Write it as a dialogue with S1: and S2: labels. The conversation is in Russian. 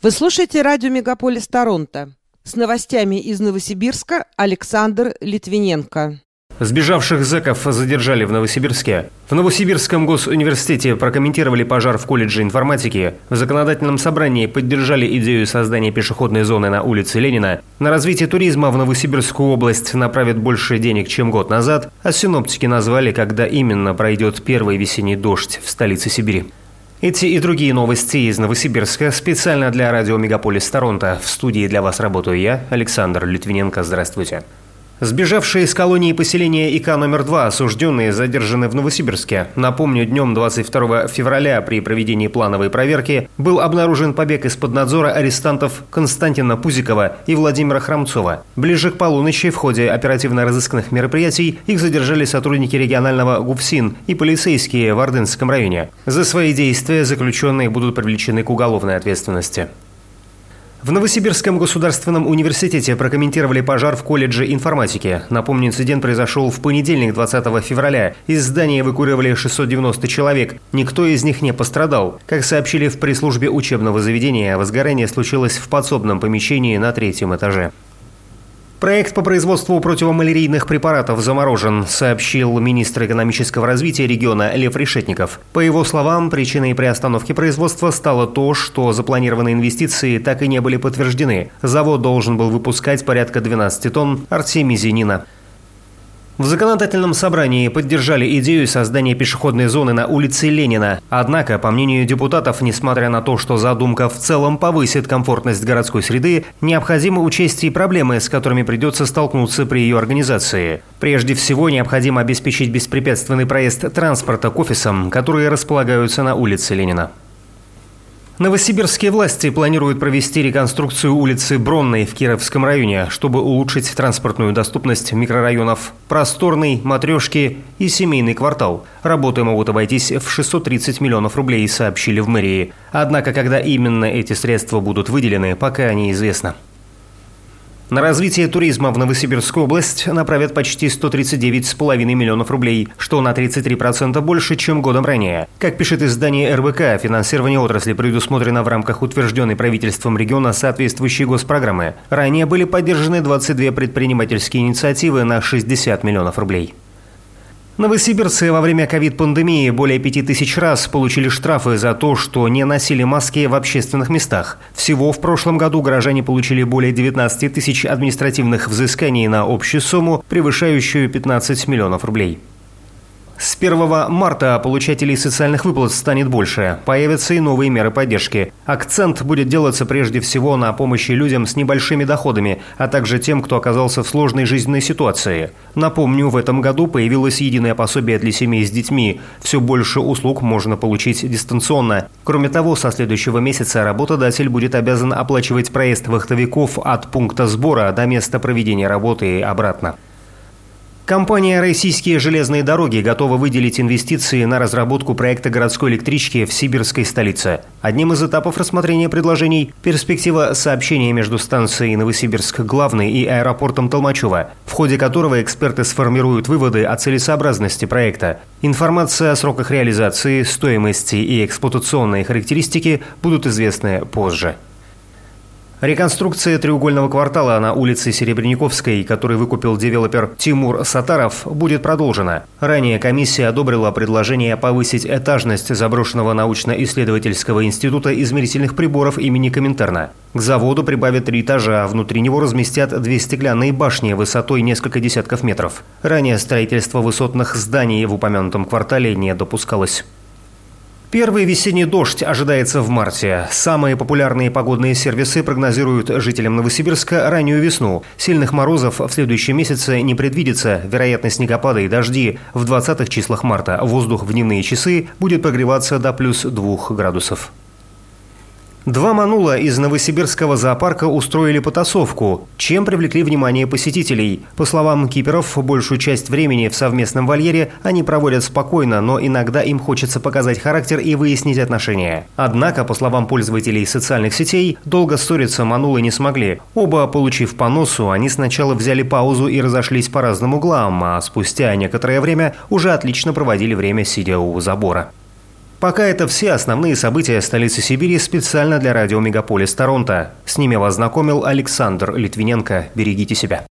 S1: Вы слушаете радио «Мегаполис Торонто». С новостями из Новосибирска Александр Литвиненко.
S2: Сбежавших зэков задержали в Новосибирске. В Новосибирском госуниверситете прокомментировали пожар в колледже информатики. В законодательном собрании поддержали идею создания пешеходной зоны на улице Ленина. На развитие туризма в Новосибирскую область направят больше денег, чем год назад, а синоптики назвали, когда именно пройдет первый весенний дождь в столице Сибири. Эти и другие новости из Новосибирска специально для радио «Мегаполис Торонто». В студии для вас работаю я, Александр Литвиненко. Здравствуйте. Сбежавшие из колонии поселения ИК номер 2 осужденные задержаны в Новосибирске. Напомню, днем 22 февраля при проведении плановой проверки был обнаружен побег из-под надзора арестантов Константина Пузикова и Владимира Храмцова. Ближе к полуночи в ходе оперативно-розыскных мероприятий их задержали сотрудники регионального ГУФСИН и полицейские в Ордынском районе. За свои действия заключенные будут привлечены к уголовной ответственности. В Новосибирском государственном университете прокомментировали пожар в колледже информатики. Напомню, инцидент произошел в понедельник, 20 февраля. Из здания эвакуировали 690 человек. Никто из них не пострадал. Как сообщили в пресс-службе учебного заведения, возгорание случилось в подсобном помещении на третьем этаже. Проект по производству противомалярийных препаратов заморожен, сообщил министр экономического развития региона Лев Решетников. По его словам, причиной приостановки производства стало то, что запланированные инвестиции так и не были подтверждены. Завод должен был выпускать порядка 12 тонн артемизинина. В законодательном собрании поддержали идею создания пешеходной зоны на улице Ленина. Однако, по мнению депутатов, несмотря на то, что задумка в целом повысит комфортность городской среды, необходимо учесть и проблемы, с которыми придется столкнуться при ее организации. Прежде всего, необходимо обеспечить беспрепятственный проезд транспорта к офисам, которые располагаются на улице Ленина. Новосибирские власти планируют провести реконструкцию улицы Бронной в Кировском районе, чтобы улучшить транспортную доступность микрорайонов Просторный, Матрешки и Семейный квартал. Работы могут обойтись в 630 миллионов рублей, сообщили в мэрии. Однако, когда именно эти средства будут выделены, пока неизвестно. На развитие туризма в Новосибирскую область направят почти 139,5 миллионов рублей, что на 33% больше, чем годом ранее. Как пишет издание РБК, финансирование отрасли предусмотрено в рамках утвержденной правительством региона соответствующей госпрограммы. Ранее были поддержаны 22 предпринимательские инициативы на 60 миллионов рублей. Новосибирцы во время ковид-пандемии более пяти тысяч раз получили штрафы за то, что не носили маски в общественных местах. Всего в прошлом году горожане получили более 19 тысяч административных взысканий на общую сумму, превышающую 15 миллионов рублей. С 1 марта получателей социальных выплат станет больше. Появятся и новые меры поддержки. Акцент будет делаться прежде всего на помощи людям с небольшими доходами, а также тем, кто оказался в сложной жизненной ситуации. Напомню, в этом году появилось единое пособие для семей с детьми. Все больше услуг можно получить дистанционно. Кроме того, со следующего месяца работодатель будет обязан оплачивать проезд вахтовиков от пункта сбора до места проведения работы и обратно. Компания «Российские железные дороги» готова выделить инвестиции на разработку проекта городской электрички в сибирской столице. Одним из этапов рассмотрения предложений – перспектива сообщения между станцией Новосибирск-Главный и аэропортом Толмачева, в ходе которого эксперты сформируют выводы о целесообразности проекта. Информация о сроках реализации, стоимости и эксплуатационные характеристики будут известны позже. Реконструкция треугольного квартала на улице Серебряниковской, который выкупил девелопер Тимур Сатаров, будет продолжена. Ранее комиссия одобрила предложение повысить этажность заброшенного научно-исследовательского института измерительных приборов имени Коминтерна. К заводу прибавят три этажа, а внутри него разместят две стеклянные башни высотой несколько десятков метров. Ранее строительство высотных зданий в упомянутом квартале не допускалось. Первый весенний дождь ожидается в марте. Самые популярные погодные сервисы прогнозируют жителям Новосибирска раннюю весну. Сильных морозов в следующем месяце не предвидится. Вероятность снегопада и дожди в 20-х числах марта. Воздух в дневные часы будет прогреваться до плюс 2 градусов. Два манула из Новосибирского зоопарка устроили потасовку, чем привлекли внимание посетителей. По словам киперов, большую часть времени в совместном вольере они проводят спокойно, но иногда им хочется показать характер и выяснить отношения. Однако, по словам пользователей социальных сетей, долго ссориться манулы не смогли. Оба, получив по носу, они сначала взяли паузу и разошлись по разным углам, а спустя некоторое время уже отлично проводили время, сидя у забора. Пока это все основные события столицы Сибири специально для радио «Мегаполис Торонто». С ними вас знакомил Александр Литвиненко. Берегите себя.